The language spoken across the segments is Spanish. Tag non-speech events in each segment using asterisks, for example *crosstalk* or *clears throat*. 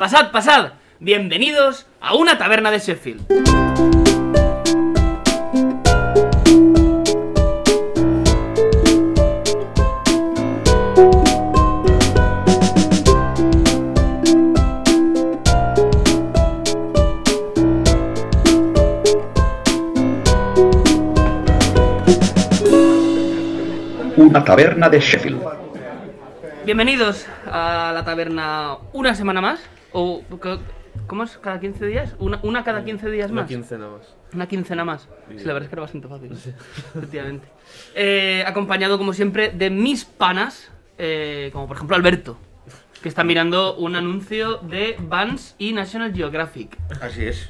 Pasad, pasad. Bienvenidos a una taberna de Sheffield. Una taberna de Sheffield. Bienvenidos a la taberna una semana más. O, ¿Cómo es? ¿Cada 15 días? ¿Una, una cada 15 días Una más? quincena más. Una quincena más. Sí, la verdad es que era bastante fácil. *laughs* Efectivamente. Eh, acompañado, como siempre, de mis panas, eh, como por ejemplo Alberto, que está mirando un anuncio de Vans y National Geographic. Así es.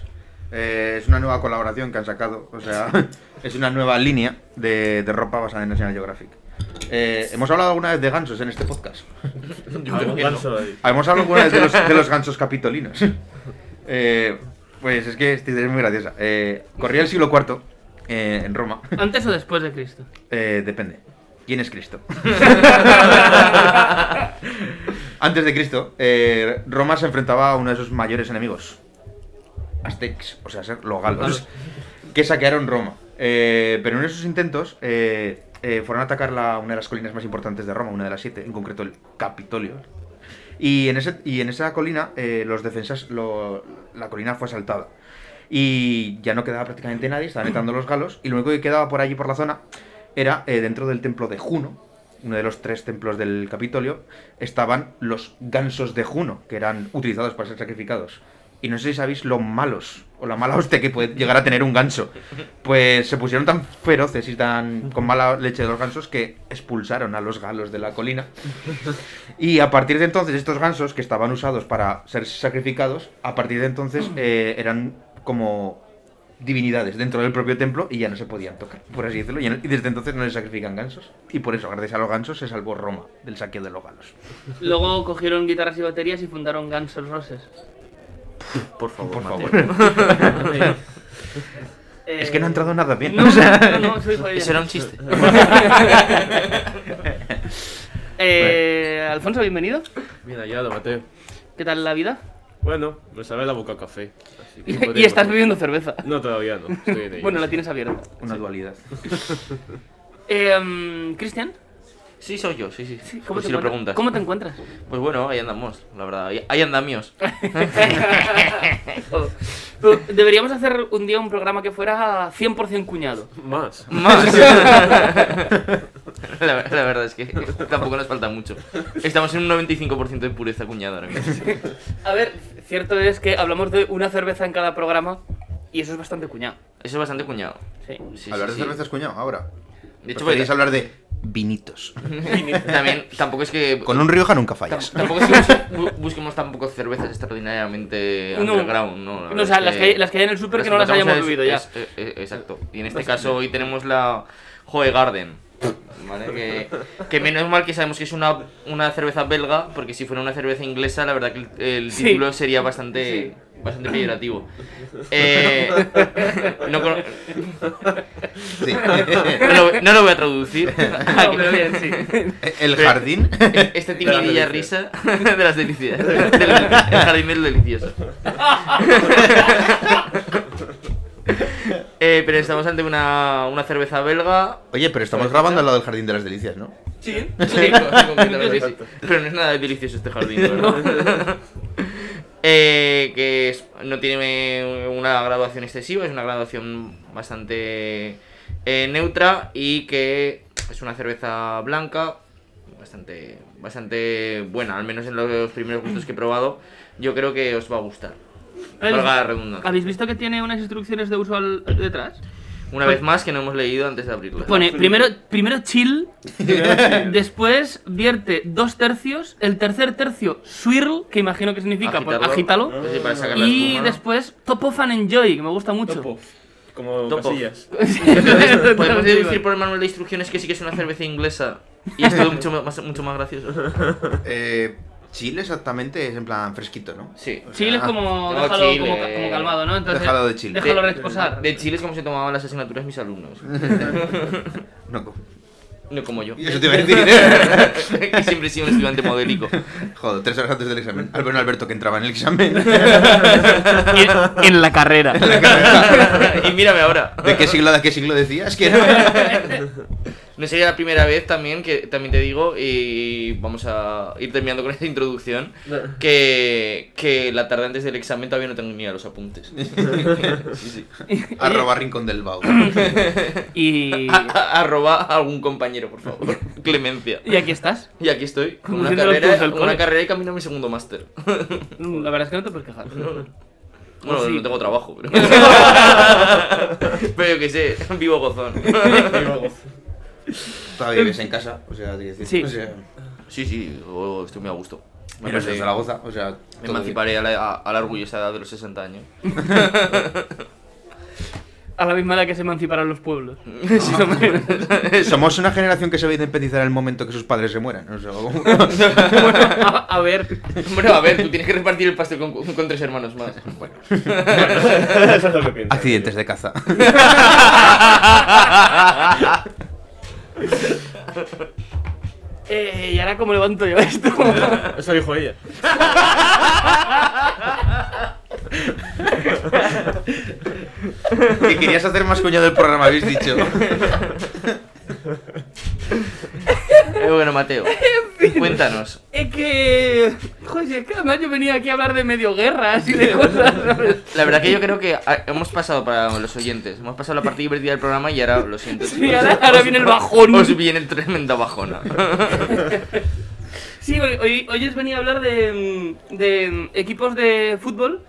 Eh, es una nueva colaboración que han sacado. O sea, *laughs* es una nueva línea de, de ropa basada en National Geographic. Eh, ¿Hemos hablado alguna vez de gansos en este podcast? *laughs* Yo ahí. ¿Hemos hablado alguna vez de los, de los *laughs* gansos capitolinos? Eh, pues es que esta idea es muy graciosa. Eh, corría el siglo IV eh, en Roma. ¿Antes o después de Cristo? *laughs* Eh, depende. ¿Quién es Cristo? Antes de Cristo, eh, Roma se enfrentaba a uno de sus mayores enemigos. Aztecs, o sea, ser los galos, que saquearon Roma. Eh, pero en esos intentos eh, eh, fueron a atacar una de las colinas más importantes de Roma, una de las siete, en concreto el Capitolio. Y en, esa colina, eh, los defensas, la colina fue asaltada. Y ya no quedaba prácticamente nadie, estaban entrando los galos, y lo único que quedaba por allí, por la zona, era eh, dentro del templo de Juno, uno de los tres templos del Capitolio, estaban los gansos de Juno, que eran utilizados para ser sacrificados. Y no sé si sabéis lo malos, o la mala hostia que puede llegar a tener un ganso. Pues se pusieron tan feroces y tan con mala leche de los gansos que expulsaron a los galos de la colina. Y a partir de entonces, estos gansos que estaban usados para ser sacrificados, a partir de entonces eh, eran como divinidades dentro del propio templo y ya no se podían tocar, por así decirlo. Y, desde entonces no les sacrifican gansos. Y por eso, gracias a los gansos, se salvó Roma del saqueo de los galos. Luego cogieron guitarras y baterías y fundaron Guns N' Roses. Por favor, Por Mateo. favor. Eh, *laughs* Es que no ha entrado nada bien. No, no, no, soy. *laughs* Eso era un chiste. *laughs* Eh, Alfonso, bienvenido. Bien hallado, Mateo. ¿Qué tal la vida? Bueno, me sabe la boca a café. así que Y, estás bebiendo cerveza. No, todavía no. Estoy en ello. Bueno, la tienes abierta. Una dualidad. Eh, um, Cristian, Sí, soy yo, sí, sí. ¿cómo Por te si lo encuentras? preguntas. ¿Cómo te encuentras? Pues bueno, ahí andamos, la verdad. Ahí, andamios. *laughs* *laughs* Pero Deberíamos hacer un día un programa que fuera 100% cuñado. Más. Más. *laughs* la, la verdad es que tampoco nos falta mucho. Estamos en un 95% de pureza cuñada ahora mismo. A ver, cierto es que hablamos de una cerveza en cada programa y eso es bastante cuñado. Eso es bastante cuñado. Sí. Sí, hablar sí, de sí. cervezas, cuñado, ahora. De hecho, pues, hablar de *laughs* vinitos. también tampoco es que Con un Rioja nunca fallas. tampoco es que bus- bu- busquemos tampoco cervezas extraordinariamente No. underground, no. La No, o sea, las que hay- las que hay en el súper que no las hayamos bebido ya. es- eh, eh, exacto. Y en este caso hoy tenemos la Joe Garden. ¿vale? Que, que menos mal que sabemos que es una, una cerveza belga, porque si fuera una cerveza inglesa, la verdad que el, el Sí. título sería bastante, bastante *laughs* peyorativo. *laughs* Eh, no, con- Sí. *laughs* no lo, no lo voy a traducir. No, pero bien, sí. El jardín. Este timidilla risa de las delicias. Del, el jardín del delicioso. Eh, pero estamos ante una, una cerveza belga. Oye, pero estamos grabando al lado del jardín de las delicias, ¿no? Sí. Sí, concretamente sí. Pero no es nada delicioso este jardín, ¿verdad? Eh, que es- no tiene una graduación excesiva, es una graduación bastante eh, neutra y que es una cerveza blanca bastante, bastante buena, al menos en los primeros gustos que he probado. Yo creo que os va a gustar. Valga la redundancia. ¿Habéis visto que tiene unas instrucciones de uso al- detrás? Una vez más que no hemos leído antes de abrirla. Pone primero, primero chill, *laughs* después vierte dos tercios, el tercer tercio swirl, que imagino que significa pues, agítalo, la y después top off and enjoy, que me gusta mucho. Topo. Como Topo. casillas. *laughs* *laughs* Podemos deducir por el manual de instrucciones que sí que es una cerveza inglesa y es todo mucho más, mucho más gracioso. Eh, Chile exactamente es en plan fresquito, ¿no? Sí. Chile es como, No, déjalo Chile. como, ca- como calmado, ¿no? Entonces, Déjalo de Chile. Déjalo De- reposar. De Chile es como se tomaban las asignaturas mis alumnos. *laughs* No, co- No como yo. Y eso te iba a decir. *laughs* que siempre he sido un estudiante modélico. Joder, tres horas antes del examen. Al ver un Alberto que entraba en el examen. en, *laughs* en la carrera. y mírame ahora. ¿De qué siglo, de qué siglo decías que era? No sería la primera vez también, que también te digo, y vamos a ir terminando con esta introducción, que, que la tarde antes del examen todavía no tengo ni a los apuntes. Sí, sí. *laughs* *laughs* Arroba rincón del Bau. *laughs* Y, A- a- Arroba a algún compañero, por favor. Clemencia. y aquí estás. Y aquí estoy, con una carrera, una carrera y camino a mi segundo máster. Mm, La verdad es que no te puedes quejar. Bueno, Sí. no tengo trabajo, pero... pero yo qué sé, vivo gozón. Todavía vives en casa, o sea, decir. Sí. O sea, Sí, sí, yo estoy muy a gusto. Me, menos en parece- Zaragoza, o sea. me todo emanciparé a la, a- a la orgullosa edad de los 60 años. *laughs* A la misma edad que se emanciparán los pueblos. *laughs* Somos una generación que se va a independizar en el momento que sus padres se mueran. O sea, como- *laughs* Bueno, a, a ver. Bueno, a ver, tú tienes que repartir el pastel con, con tres hermanos más. bueno, Eso es lo que pienso. accidentes de caza. *laughs* Eh, ¿Y ahora cómo levanto yo esto? *laughs* Eso dijo ella. que querías hacer más coño del programa, habéis dicho. Eh, bueno, Mateo, *laughs* cuéntanos. es que. Joder, es que además yo venía aquí a hablar de medio guerras y de *laughs* cosas. ¿sabes? La verdad que yo creo que ah, hemos pasado para los oyentes, hemos pasado la parte divertida del programa y ahora lo siento. Sí, ahora- viene el bajón. Os viene tremenda bajona. Sí, hoy, hoy, os venía a hablar de, de equipos de fútbol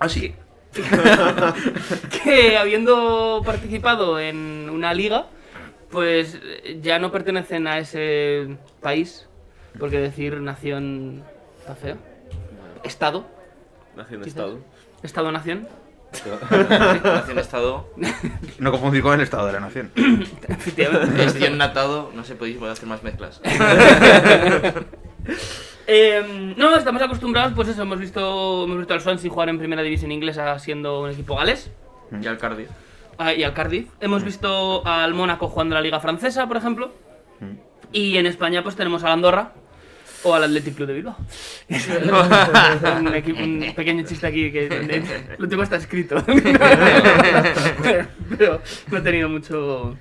Ah, sí. *laughs* que habiendo participado en una liga, pues eh, ya no pertenecen a ese país, porque decir nación está feo. Estado, Nació en Quizás. estado. Estado-nación, Nación Estado, *laughs* No confundir con el Estado de la Nación. *coughs* efectivamente. gestión natado, no sé, podéis hacer más mezclas. *laughs* Eh, no, estamos acostumbrados, pues eso, hemos visto, hemos visto al Swansea jugar en primera división inglesa siendo un equipo galés. Y al Cardiff. Ah, y al Cardiff. Hemos visto al Mónaco jugando la Liga Francesa, por ejemplo. Y en España, pues tenemos al Andorra o al Athletic Club de Bilbao. *laughs* *laughs* un, pequeño chiste aquí que lo tengo hasta escrito. *laughs* Pero no he tenido mucho.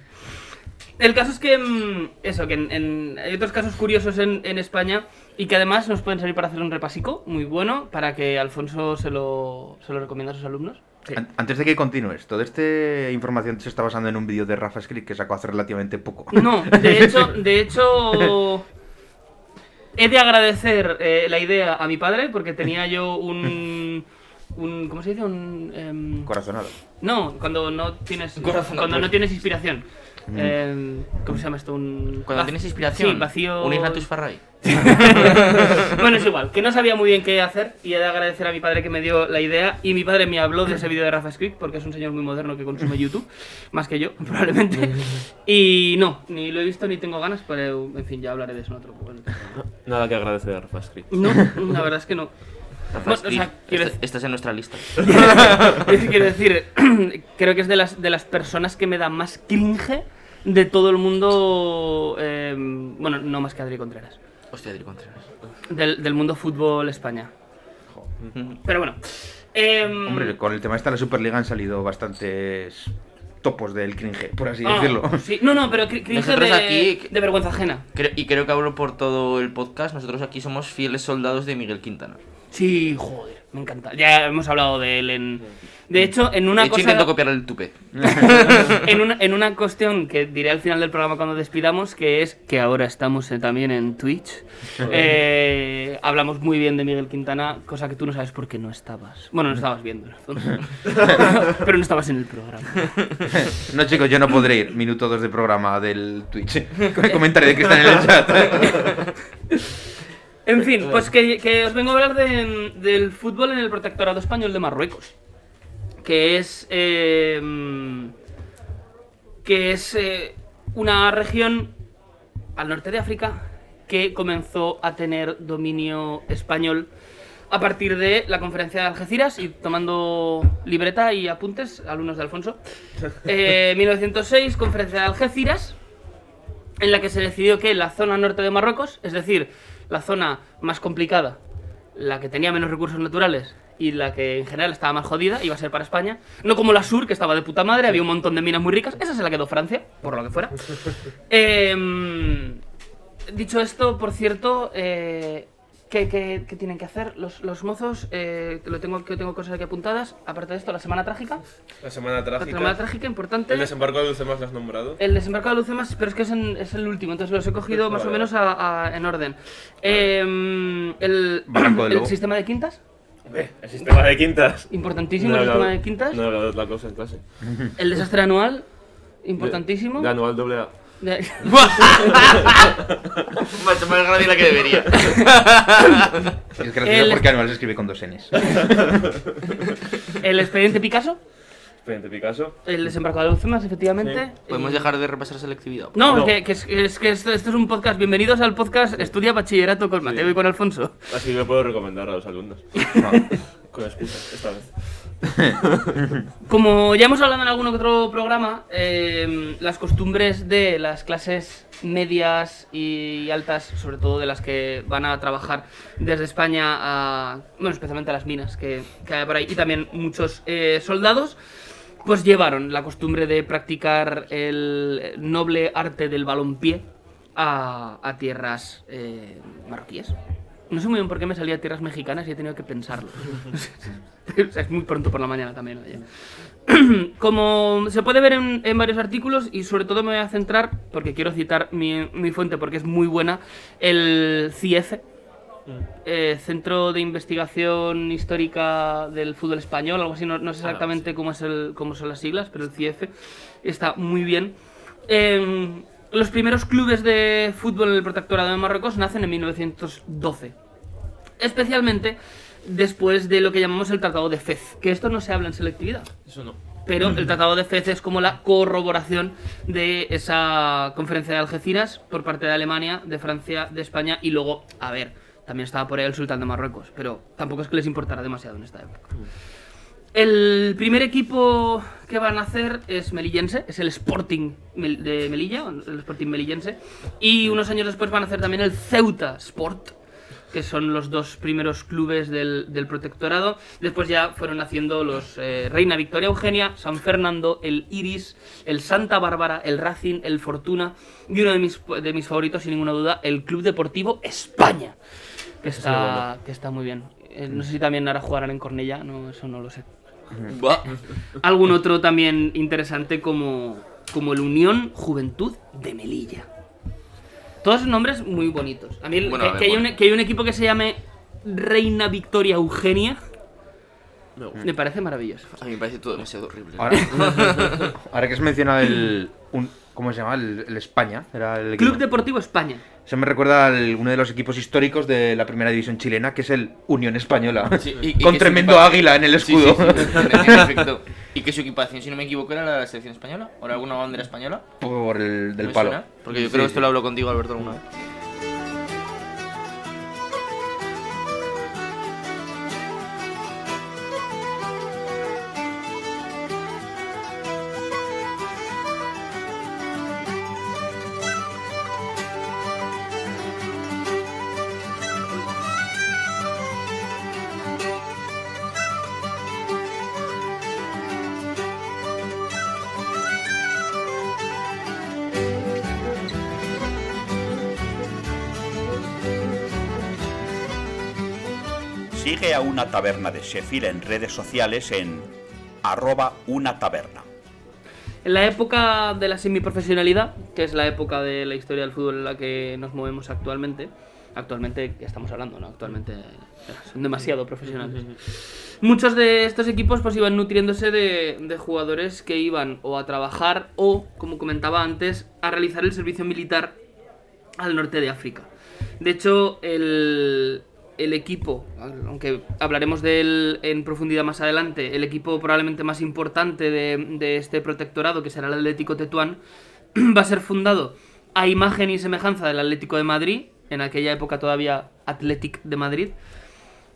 El caso es que, mm, eso, que en, en- hay otros casos curiosos en, en España y que además nos pueden servir para hacer un repasico muy bueno para que Alfonso se lo, se lo recomienda a sus alumnos. An- Antes de que continúes, toda esta información se está basando en un vídeo de Rafa Script que sacó hace relativamente poco. No, de hecho, de hecho, he de agradecer eh, la idea a mi padre porque tenía yo un, *laughs* un ¿cómo se dice? Un, em, Corazonado. no, cuando no tienes, Corazón cuando no tienes inspiración. Em, ¿Cómo se llama esto? Un Cuando vac- tienes inspiración, Sí, vacío. un Ignatius Farray. *laughs* bueno, es igual, que no sabía muy bien qué hacer y he de agradecer a mi padre que me dio la idea y mi padre me habló de ese vídeo de Rafa Script porque es un señor muy moderno que consume *laughs* YouTube, más que yo, *laughs* probablemente. Y no, ni lo he visto ni tengo ganas, pero en fin, ya hablaré de eso en otro momento. Nada que agradecer a Rafa Script. No, la verdad es que no. Bueno, o sea, quiero Esta- Estás en nuestra lista. Quiero decir, *clears throat* creo que es de las, de las personas que me da más cringe de todo el mundo. eh, bueno, no más que Adri Contreras. Hostia, Adri Contreras. Del, del mundo fútbol España. Pero bueno. em, Hombre, con el tema este de la Superliga han salido bastantes topos del cringe, por así ah, decirlo. sí. No, no, pero cri- cringe Nosotros de, aquí- de vergüenza ajena. Creo- y creo que hablo por todo el podcast. Nosotros aquí somos fieles soldados de Miguel Quintana. Sí, joder, me encanta. Ya hemos hablado de él en. De hecho, en una de hecho, cosa. intento copiar el tupe. *laughs* en, una, en una cuestión que diré al final del programa cuando despidamos, que es que ahora estamos también en Twitch. Eh, hablamos muy bien de Miguel Quintana, cosa que tú no sabes porque no estabas. Bueno, no estabas viendo, *laughs* pero no estabas en el programa. No, chicos, yo no podré ir. Minuto 2 de programa del Twitch. *laughs* Con el comentario de Cristian en el chat. En fin, pues que, que os vengo a hablar de- del fútbol en el protectorado español de Marruecos. Que es. eh, que es eh, una región al norte de África que comenzó a tener dominio español a partir de la conferencia de Algeciras y tomando libreta y apuntes, alumnos de Alfonso. *laughs* Eh, 1906, conferencia de Algeciras. en la que se decidió que la zona norte de Marruecos, es decir, la zona más complicada, la que tenía menos recursos naturales y la que en general estaba más jodida, iba a ser para España. No como la sur, que estaba de puta madre, había un montón de minas muy ricas. Esa se la quedó Francia, por lo que fuera. *laughs* Em, dicho esto, por cierto, eh, ¿qué, qué- qué tienen que hacer los, los mozos? Eh, que lo tengo, que tengo cosas aquí apuntadas. Aparte de esto, la semana trágica. La semana La trágica. semana trágica, importante. El desembarco de Lucemas lo has nombrado. El desembarco de Lucemas, pero es que es, en- es el último, entonces los he cogido más o Vale, menos a- a- en orden. El, Barranco del el Lobo. sistema de quintas, el sistema de quintas. importantísimo No el sistema hablado- de quintas. No de la cosa en clase. El desastre anual, *laughs* importantísimo. De, de anual doble A. Macho, más grande de la que debería. *laughs* Es gracioso El- porque anual se escribe con dos Ns. el expediente Picasso, Expediente Picasso. el desembarco de Lucemas, efectivamente. Podemos Y- dejar de repasar selectividad. No, No. Que, que es, es que esto, esto es un podcast. Bienvenidos al podcast Estudia Bachillerato con Mateo y con Alfonso. Así me puedo recomendar a los alumnos. *laughs* No. Con excusas, esta vez. *laughs* Como ya hemos hablado en algún otro programa, eh, las costumbres de las clases medias y altas, sobre todo de las que van a trabajar desde España a, bueno, especialmente a las minas que, hay por ahí, y también muchos eh, soldados, pues llevaron la costumbre de practicar el noble arte del balompié a, a tierras eh, marroquíes. No sé muy bien por qué me salía a tierras mexicanas y he tenido que pensarlo. *laughs* O sea, es muy pronto por la mañana también. *clears throat* Como se puede ver en, en varios artículos, y sobre todo me voy a centrar, porque quiero citar mi, mi fuente porque es muy buena, el CIEF, eh, Centro de Investigación Histórica del Fútbol Español, algo así, no, no sé exactamente cómo, es el, cómo son las siglas, pero el CIEF está muy bien. Em, los primeros clubes de fútbol en el protectorado de Marruecos nacen en 1912 especialmente después de lo que llamamos el Tratado de Fez, que esto no se habla en selectividad, Eso no. pero *clears throat* el Tratado de Fez es como la corroboración de esa conferencia de Algeciras por parte de Alemania, de Francia, de España y luego, a ver, también estaba por ahí el sultán de Marruecos, pero tampoco es que les importara demasiado en esta época. El primer equipo que van a hacer es melillense, es el Sporting de Melilla, el Sporting melillense, y unos años después van a hacer también el Ceuta Sport, que son los dos primeros clubes del, del protectorado. Después ya fueron haciendo los eh, Reina Victoria Eugenia, San Fernando, el Iris, el Santa Bárbara, el Racing, el Fortuna y uno de mis, de mis favoritos, sin ninguna duda, el Club Deportivo España, que está, que está muy bien. Eh, no sé si también ahora jugarán en Cornella, no, eso no lo sé. *laughs* Algún otro también interesante como, como el Unión Juventud de Melilla. Todos nombres muy bonitos. A mí el- Bueno, que, a ver, que hay bueno. un, que hay un equipo que se llame Reina Victoria Eugenia Me parece maravilloso. A mí me parece todo demasiado horrible. Ahora, *laughs* ahora que has mencionado el. un- ¿Cómo se llama? El, el España. Era el equipo. Club Deportivo España. Eso me recuerda a uno de los equipos históricos de la primera división chilena, que es el Unión Española. Sí, y- y *laughs* con tremendo equipa- águila en el Sí, escudo. sí. *laughs* Y que su equipación, si no me equivoco, era la selección española. ¿O era alguna bandera española? Por el del ¿Me palo. suena? Porque yo Sí, creo que sí. esto lo hablo contigo, Alberto, alguna vez. A una taberna de Sheffield en redes sociales en arroba una taberna. En la época de la semiprofesionalidad, que es la época de la historia del fútbol en la que nos movemos actualmente, actualmente ¿qué estamos hablando, ¿no? Actualmente eh, son demasiado profesionales. Muchos de estos equipos pues iban nutriéndose de, de jugadores que iban o a trabajar o, como comentaba antes, a realizar el servicio militar al norte de África. De hecho, el, el equipo, aunque hablaremos de él en profundidad más adelante, el equipo probablemente más importante de, este protectorado, que será el Atlético Tetuán, *clears throat* va a ser fundado a imagen y semejanza del Atlético de Madrid, en aquella época todavía Athletic de Madrid,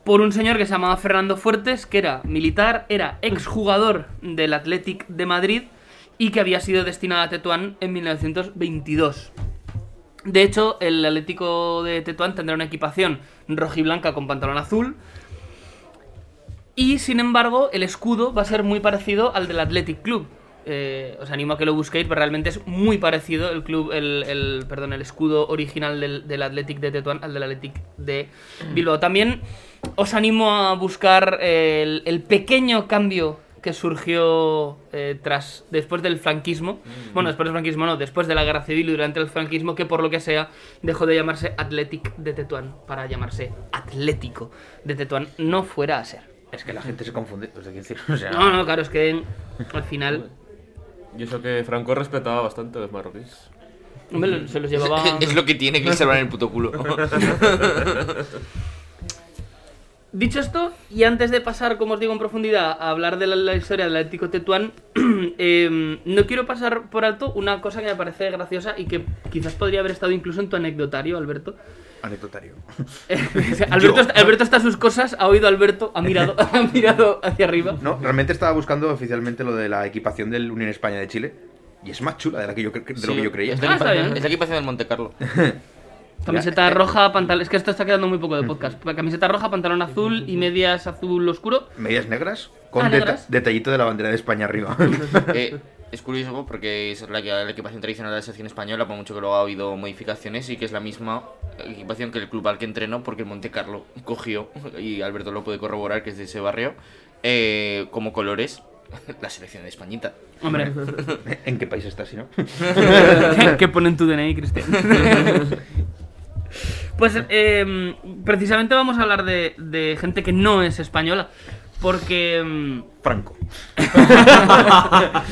por un señor que se llamaba Fernando Fuertes, que era militar, era exjugador del Athletic de Madrid y que había sido destinado a Tetuán en 1922. De hecho, el Atlético de Tetuán tendrá una equipación rojiblanca con pantalón azul. Y sin embargo, el escudo va a ser muy parecido al del Athletic Club. Eh, os animo a que lo busquéis, pero realmente es muy parecido el club, el, perdón, el escudo original del, del Athletic de Tetuán al del Athletic de Bilbao. También os animo a buscar el, el pequeño cambio que surgió eh, tras después del franquismo. Bueno, después del franquismo no, después de la guerra civil y durante el franquismo, que por lo que sea dejó de llamarse Athletic de Tetuán para llamarse Atlético de Tetuán. No fuera a ser. Es que la gente se confunde. Pues que decir, o sea, No, no, claro, es que al final Y eso que Franco respetaba bastante a los marroquíes. hombre, se los llevaba. Es lo que tiene *laughs* que salvar en el puto culo. *laughs* Dicho esto, y antes de pasar, como os digo, en profundidad a hablar de la, la historia del Atlético Tetuán, *clears throat* em, no quiero pasar por alto una cosa que me parece graciosa y que quizás podría haber estado incluso en tu anecdotario, Alberto. anecdotario. *laughs* Alberto, está, Alberto está a sus cosas, ha oído a Alberto, ha mirado, *laughs* ha mirado hacia arriba. No, realmente estaba buscando oficialmente lo de la equipación del Unión España de Chile. Y es más chula de, la que yo, de lo que yo creía. Es Ah, es la equipación del Monte Carlo. *laughs* Camiseta roja, pantalón. Es que esto está quedando muy poco de podcast. Camiseta roja, pantalón azul y medias azul oscuro. Medias negras con Ah, deta- negras. detallito de la bandera de España arriba. *laughs* Eh, es curioso porque es la, la equipación tradicional de la selección española, por mucho que luego ha habido modificaciones, y que es la misma equipación que el club al que entrenó, porque el Monte Carlo cogió, y Alberto lo puede corroborar, que es de ese barrio, eh, como colores la selección de Españita. Hombre, ¿En qué país está, si no? *laughs* ¿qué pone en tu DNI, Cristian? *laughs* Pues eh, precisamente vamos a hablar de, de gente que no es española. Porque. mm, Franco. *laughs*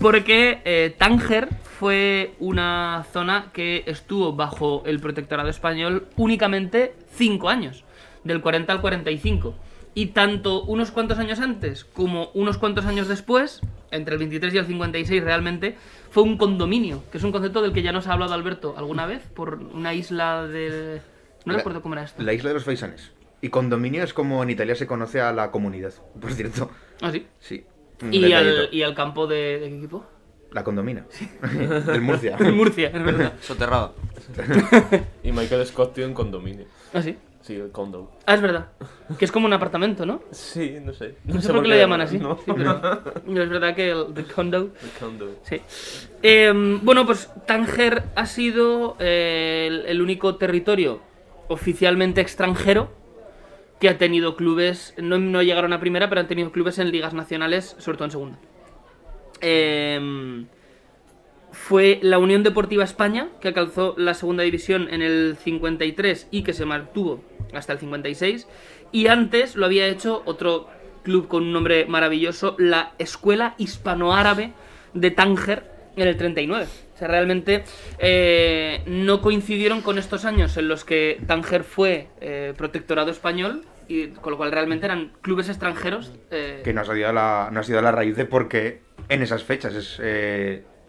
Porque eh, Tánger fue una zona que estuvo bajo el protectorado español únicamente 5 años, del 40 al 45. Y tanto unos cuantos años antes como unos cuantos años después, entre el 23 y el 56 realmente, fue un condominio, que es un concepto del que ya nos ha hablado Alberto alguna vez, por una isla de... No La- recuerdo cómo era esto. La isla de los faisanes. Y condominio es como en Italia se conoce a la comunidad, por cierto. Ah, sí. Sí. ¿Y al, y al campo de, de qué equipo? La condomina. *laughs* Del Murcia. *laughs* En Murcia, es verdad. Soterrada. *laughs* Y Michael Scott tiene un condominio. Ah, sí. Sí, el condo. Ah, es verdad. Que es como un apartamento, ¿no? Sí, no sé. No, sé por qué lo llaman así. No. Sí, pero pero es verdad que el the condo. El condo. Sí. Eh, bueno, pues Tánger ha sido eh, el, el único territorio oficialmente extranjero que ha tenido clubes. No, no llegaron a primera, pero han tenido clubes en ligas nacionales, sobre todo en segunda. Eh, fue la Unión Deportiva España, que alcanzó la segunda división en el 53 y que se mantuvo hasta el 56. Y antes lo había hecho otro club con un nombre maravilloso, la Escuela Hispanoárabe de Tánger en el 39. O sea, realmente eh, no coincidieron con estos años en los que Tánger fue eh, protectorado español, y con lo cual realmente eran clubes extranjeros. eh, que no ha sido la, no ha sido la raíz de por qué en esas fechas es,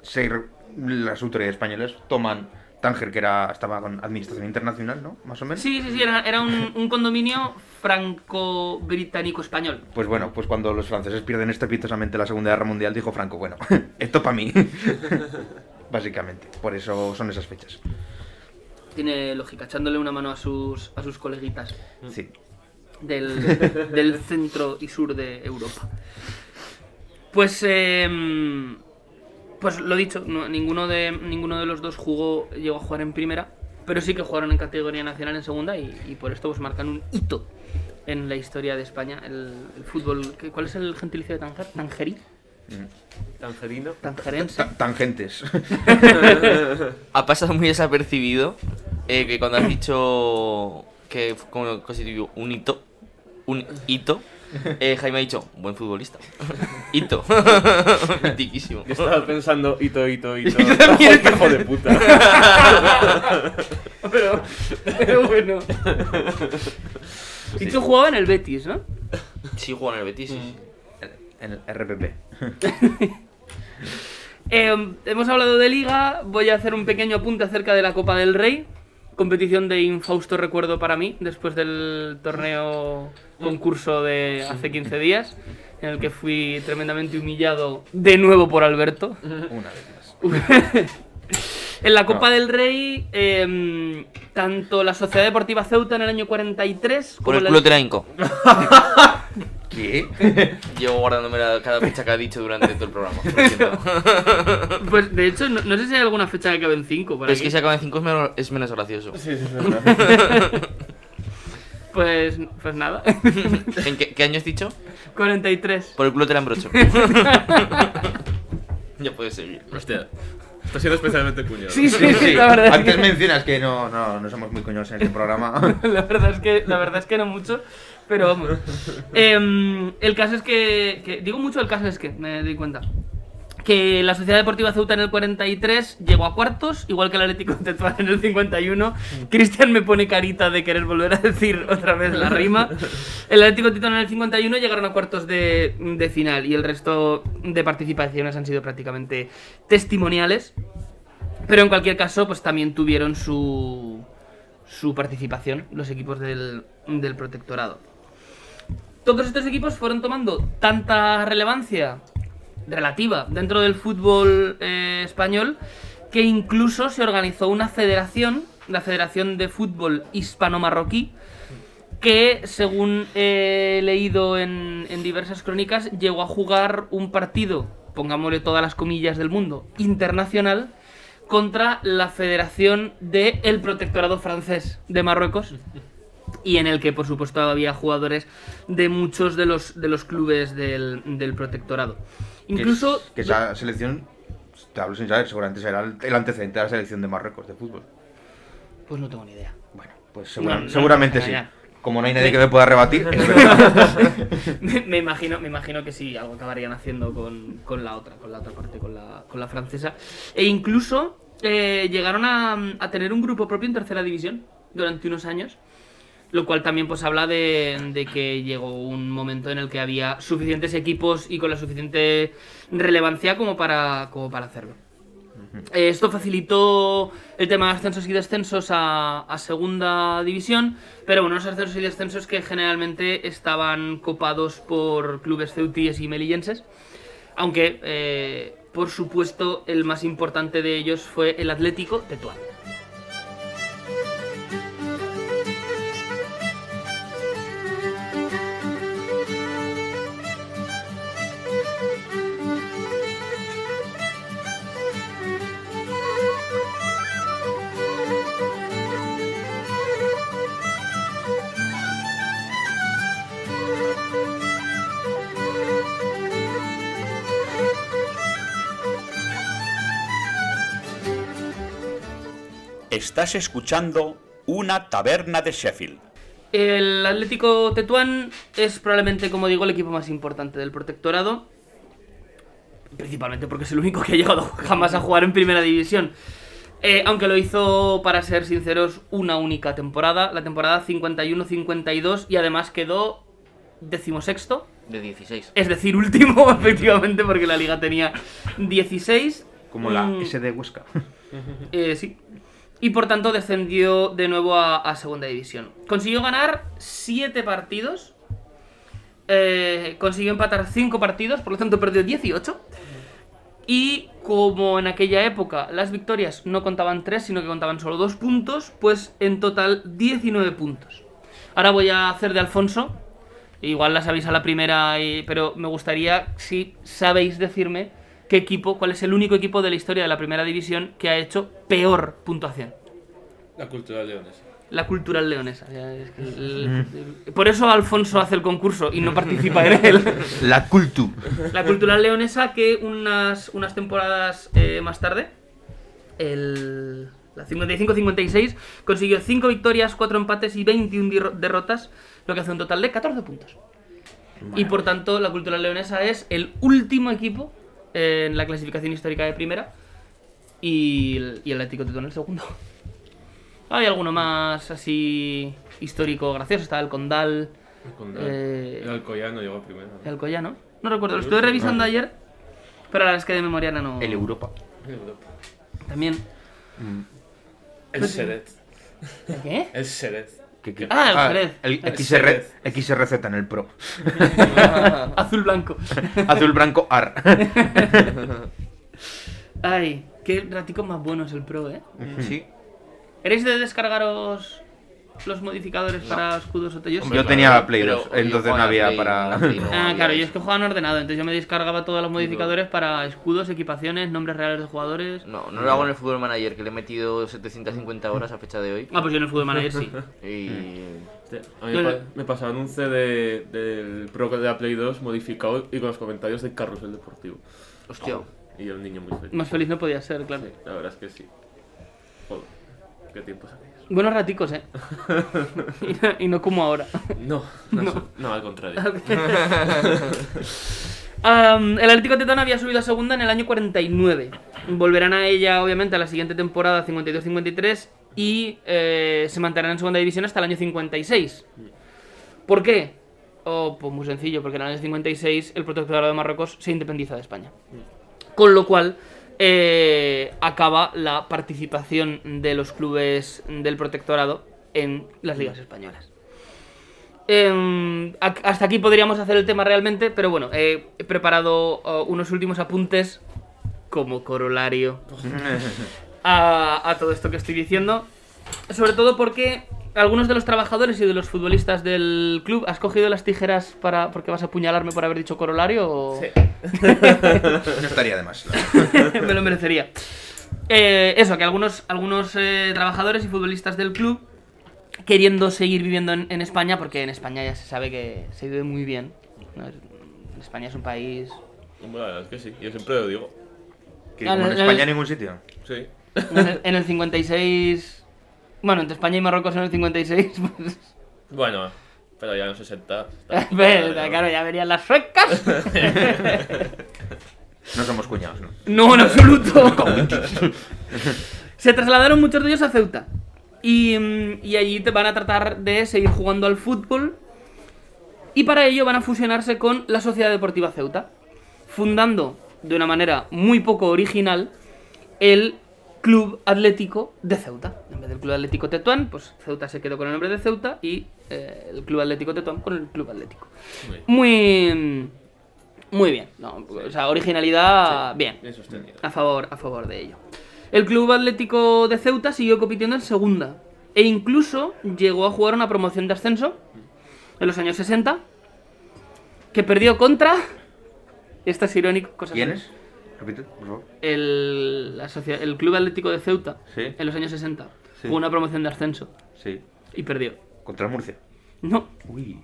se- las autoridades españolas toman Tánger, que era, estaba con administración internacional, ¿no? Más o menos. Sí, sí, sí, era, era un, un condominio franco-británico-español. Pues bueno, pues cuando los franceses pierden estrepitosamente la Segunda Guerra Mundial, dijo Franco, bueno, *laughs* esto para mí. *laughs* Básicamente, por eso son esas fechas. Tiene lógica, echándole una mano a sus, a sus coleguitas Sí. del, del centro y sur de Europa. Pues, em, pues lo dicho, no- ninguno, de, ninguno de los dos jugó, llegó a jugar en primera, pero sí que jugaron en categoría nacional en segunda y, y por esto pues marcan un hito en la historia de España, el, el fútbol. ¿qué- ¿Cuál es el gentilicio de Tanger? ¿Tangerí? Tangerino. ¿Tangerense? Ta- Tangentes. *laughs* Ha pasado muy desapercibido eh, que cuando has dicho que fue como constituyó un hito, un hito, *laughs* eh, Jaime ha dicho, buen futbolista. *laughs* hito. *laughs* Mitiquísimo. Yo estaba pensando, hito, hito, hito. Yo también. Hijo de puta. pero, pero bueno. Y tú jugaba en el Betis, ¿no? Sí, juega en el Betis, sí, sí. En el RPP. Eh, hemos hablado de liga, voy a hacer un pequeño apunte acerca de la Copa del Rey, competición de infausto recuerdo para mí, después del torneo concurso de hace 15 días, en el que fui tremendamente humillado de nuevo por Alberto. Una vez más. *laughs* En la Copa del Rey, em, tanto la Sociedad Deportiva Ceuta en el año 43 Por como el la- culo te la hinco. *laughs* ¿Qué? *laughs* Llevo guardándome la- cada fecha que ha dicho durante todo el programa. *laughs* Pues de hecho, no, no sé si hay alguna fecha que acabe en 5. Pero es que si acaba en 5 es menos, es menos gracioso. Sí, sí, es verdad. *laughs* Pues, pues nada. ¿En qué, qué año has dicho? 43. Por el culo te la embrocho. ya puedes seguir. Hostia. Está siendo especialmente cuñado. Sí, sí, Sí, sí. la verdad es Antes que- mencionas que no, no, no somos muy coños en este programa. *laughs* La verdad es que, la verdad es que no mucho, pero vamos. *laughs* Em, el caso es que, que- Digo mucho el caso es que, me doy cuenta. Que la Sociedad Deportiva Ceuta en el 43 llegó a cuartos, igual que el Atlético de Tetuán en el 51. Cristian me pone carita de querer volver a decir otra vez la rima. *laughs* El Atlético de Tetuán en el 51 llegaron a cuartos de, de final y el resto de participaciones han sido prácticamente testimoniales. Pero en cualquier caso, pues también tuvieron su, su participación los equipos del, del protectorado. Todos estos equipos fueron tomando tanta relevancia relativa dentro del fútbol eh, español que incluso se organizó una federación, la Federación de Fútbol Hispano-Marroquí, que según he leído en, diversas crónicas llegó a jugar un partido, pongámosle todas las comillas del mundo, internacional contra la Federación del Protectorado Francés de Marruecos y en el que por supuesto había jugadores de muchos de los, de los clubes del, del protectorado. Incluso... Que, es- que esa selección, te hablo sin saber, seguramente será el el antecedente de la selección de Marruecos de fútbol. Pues no tengo ni idea. Bueno, pues segura- No, no, seguramente no, sí. Como no hay nadie que me pueda rebatir, *laughs* es verdad. me, me imagino, me imagino que sí, algo acabarían haciendo con, con la otra, con la otra parte, con la, con la francesa. E incluso eh, llegaron a, a tener un grupo propio en tercera división durante unos años. Lo cual también pues habla de, de que llegó un momento en el que había suficientes equipos y con la suficiente relevancia como para, como para hacerlo. Eh, Esto facilitó el tema de ascensos y descensos a, a segunda división, pero bueno, unos ascensos y descensos que generalmente estaban copados por clubes ceutíes y melillenses, aunque eh, por supuesto el más importante de ellos fue el Atlético Tetuán. Estás escuchando Una Taberna de Sheffield. El Atlético Tetuán es probablemente, como digo, el equipo más importante del protectorado. Principalmente porque es el único que ha llegado *laughs* jamás a jugar en primera división. Eh, aunque lo hizo, para ser sinceros, una única temporada, la temporada 51-52, y además quedó decimosexto, De 16. es decir, último, *laughs* efectivamente, porque la liga tenía 16. Como la Mm, S de Huesca. eh, sí. Y por tanto descendió de nuevo a, segunda división. Consiguió ganar 7 partidos. eh, consiguió empatar 5 partidos, por lo tanto perdió 18. Y como en aquella época las victorias no contaban 3, sino que contaban solo 2 puntos, pues en total 19 puntos. Ahora voy a hacer de Alfonso. Igual la sabéis a la primera, pero me gustaría si sabéis decirme qué equipo, cuál es el único equipo de la historia de la primera división que ha hecho peor puntuación. La cultura leonesa. La cultural leonesa. ya es que el- el- por eso Alfonso hace el concurso y no participa en él. *laughs* La Cultu. La cultural leonesa que unas, unas temporadas eh, más tarde, el, la 55-56, consiguió 5 victorias, 4 empates y 21 dirro- derrotas, lo que hace un total de 14 puntos. Y por tanto, la cultural leonesa es el último equipo en la clasificación histórica de primera y el, y el Atlético Tetuán el segundo. *laughs* Hay alguno más así histórico gracioso, está el Condal, El Condal. Eh, El Alcoyano llegó primero. ¿no? el Alcoyano. No recuerdo, lo estuve revisando ayer, pero la verdad es que de memoria no. El Europa. También. El Seret. ¿El qué? El Seret. ¿Qué- qué? Ah, el Jerez. el El XR, XRZ en el Pro. *laughs* Azul blanco. *laughs* Azul, blanco, AR. Ay. Qué ratico más bueno es el Pro, ¿eh? Sí. ¿Eres de descargaros los modificadores No. para escudos o tellos? Yo tenía Play Pero 2, yo entonces no había Play, para... la Play no Ah, *laughs* claro, yo es que jugaba en ordenado, entonces yo me descargaba todos los modificadores para escudos, equipaciones, nombres reales de jugadores. No, no lo hago en el Fútbol Manager, que le he metido 750 horas a fecha de hoy. Ah, pues yo en el Football Manager sí. *laughs* Y. Hostia, A mí me, me pasaban un CD del Pro de la Play 2 modificado y con los comentarios de Carrusel Deportivo. Hostia. Y yo un niño muy feliz. Más feliz no podía ser, claro. La verdad es que sí. Joder, qué tiempos aquellos. Buenos raticos, ¿eh? *laughs* y, no, y no como ahora. No, no, no, al contrario. *laughs* El Atlético Tetón había subido a segunda en el año 49. Volverán a ella, obviamente, a la siguiente temporada, 52-53, y eh, se mantendrán en segunda división hasta el año 56. ¿Por qué? Oh, pues muy sencillo, porque en el año 56 el protectorado de Marruecos se independiza de España. Con lo cual eh, acaba la participación de los clubes del protectorado en las ligas españolas. Em, hasta aquí podríamos hacer el tema realmente, pero bueno, eh, he preparado uh, unos últimos apuntes como corolario *laughs* a, a todo esto que estoy diciendo. Sobre todo porque algunos de los trabajadores y de los futbolistas del club, ¿has cogido las tijeras para porque vas a apuñalarme por haber dicho corolario? O... No *laughs* estaría de más. verdad. *laughs* me lo merecería. Eh, eso, que algunos, algunos eh, trabajadores y futbolistas del club, queriendo seguir viviendo en, en España, porque en España ya se sabe que se vive muy bien. ¿no? Es- España es un país... Bueno, la verdad es que sí, yo siempre lo digo. Que como en no, no, España no. en ningún sitio. Sí. En el, en el 56... Bueno, entre España y Marruecos en el 56... *laughs* Pues, Bueno, pero ya en los 60. está- Pues, claro, ya verían las suecas. *laughs* No somos cuñados, ¿no? No, en absoluto. *laughs* Se trasladaron muchos de ellos a Ceuta. Y, mm, y allí te van a tratar de seguir jugando al fútbol. Y para ello van a fusionarse con la Sociedad Deportiva Ceuta. Fundando de una manera muy poco original el Club Atlético de Ceuta. Vez del Club Atlético Tetuán, pues Ceuta se quedó con el nombre de Ceuta y eh, el Club Atlético Tetuán con el Club Atlético. Muy. Muy bien. No, o sea, originalidad, bien. Bien. A favor, a favor de ello. El Club Atlético de Ceuta siguió compitiendo en segunda. E incluso llegó a jugar una promoción de ascenso en los años 60. Que perdió contra. Esto es irónico. Cosas ¿Quién es? Repite, por favor. El, la el Club Atlético de Ceuta Sí. en los años 60. Sí. Jugó una promoción de ascenso Sí. y perdió. Contra el Murcia. No, Uy.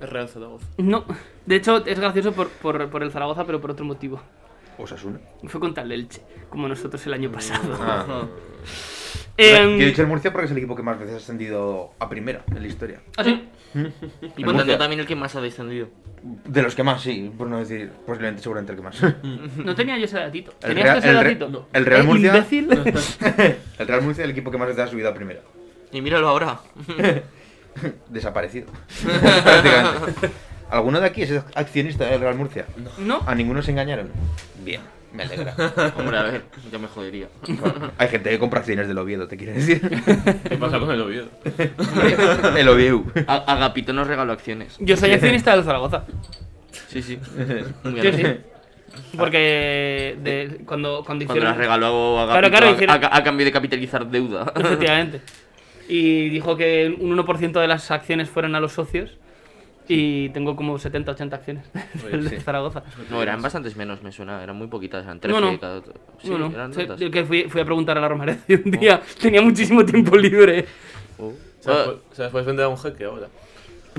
Es Real Zaragoza. no. De hecho, es gracioso por, por, por el Zaragoza, pero por otro motivo. Osasuna. Fue contra el Elche, como nosotros el año pasado. Ah. *laughs* Em, Yo he dicho el Murcia porque es el equipo que más veces ha ascendido a primera en la historia. ¿Ah, sí? *laughs* Y por tanto también el que más ha descendido. De los que más, sí, por no decir, posiblemente seguramente el que más. *laughs* No tenía yo ese datito. El ¿Tenías Real- tú ese el Re- datito? no. el Real ¿Eh, Murcia- imbécil? *laughs* el Real Murcia es el equipo que más veces ha subido a primera. Y míralo ahora. Desaparecido. Prácticamente. ¿Alguno de aquí es accionista del Real Murcia? ¿No? ¿A ninguno se engañaron? Bien, me alegra. *laughs* Hombre, a ver, ya me jodería. Hay gente que compra acciones del Oviedo, ¿te quiere decir? *laughs* ¿Qué pasa con el Oviedo? *laughs* el Oviedo. A- Agapito nos regaló acciones. Yo soy accionista del Zaragoza. Sí, sí. Muy Sí. Porque de, cuando, cuando Cuando hicieron... las regaló a Claro, Agapito claro, a- hicieron- a, a cambio de capitalizar deuda. Efectivamente. Y dijo que un 1% de las acciones fueron a los socios. Y tengo como 70, 80 acciones *laughs* del sí. Zaragoza. No, eran bastantes menos, me suena. Eran muy poquitas, eran 13 No, no. cada... Sí, no, no. eran yo que fui, fui a preguntar a la Romareda *laughs* un día. Tenía muchísimo tiempo libre. Oh. Se las Ah, pu- se las puedes vender a un jeque ahora.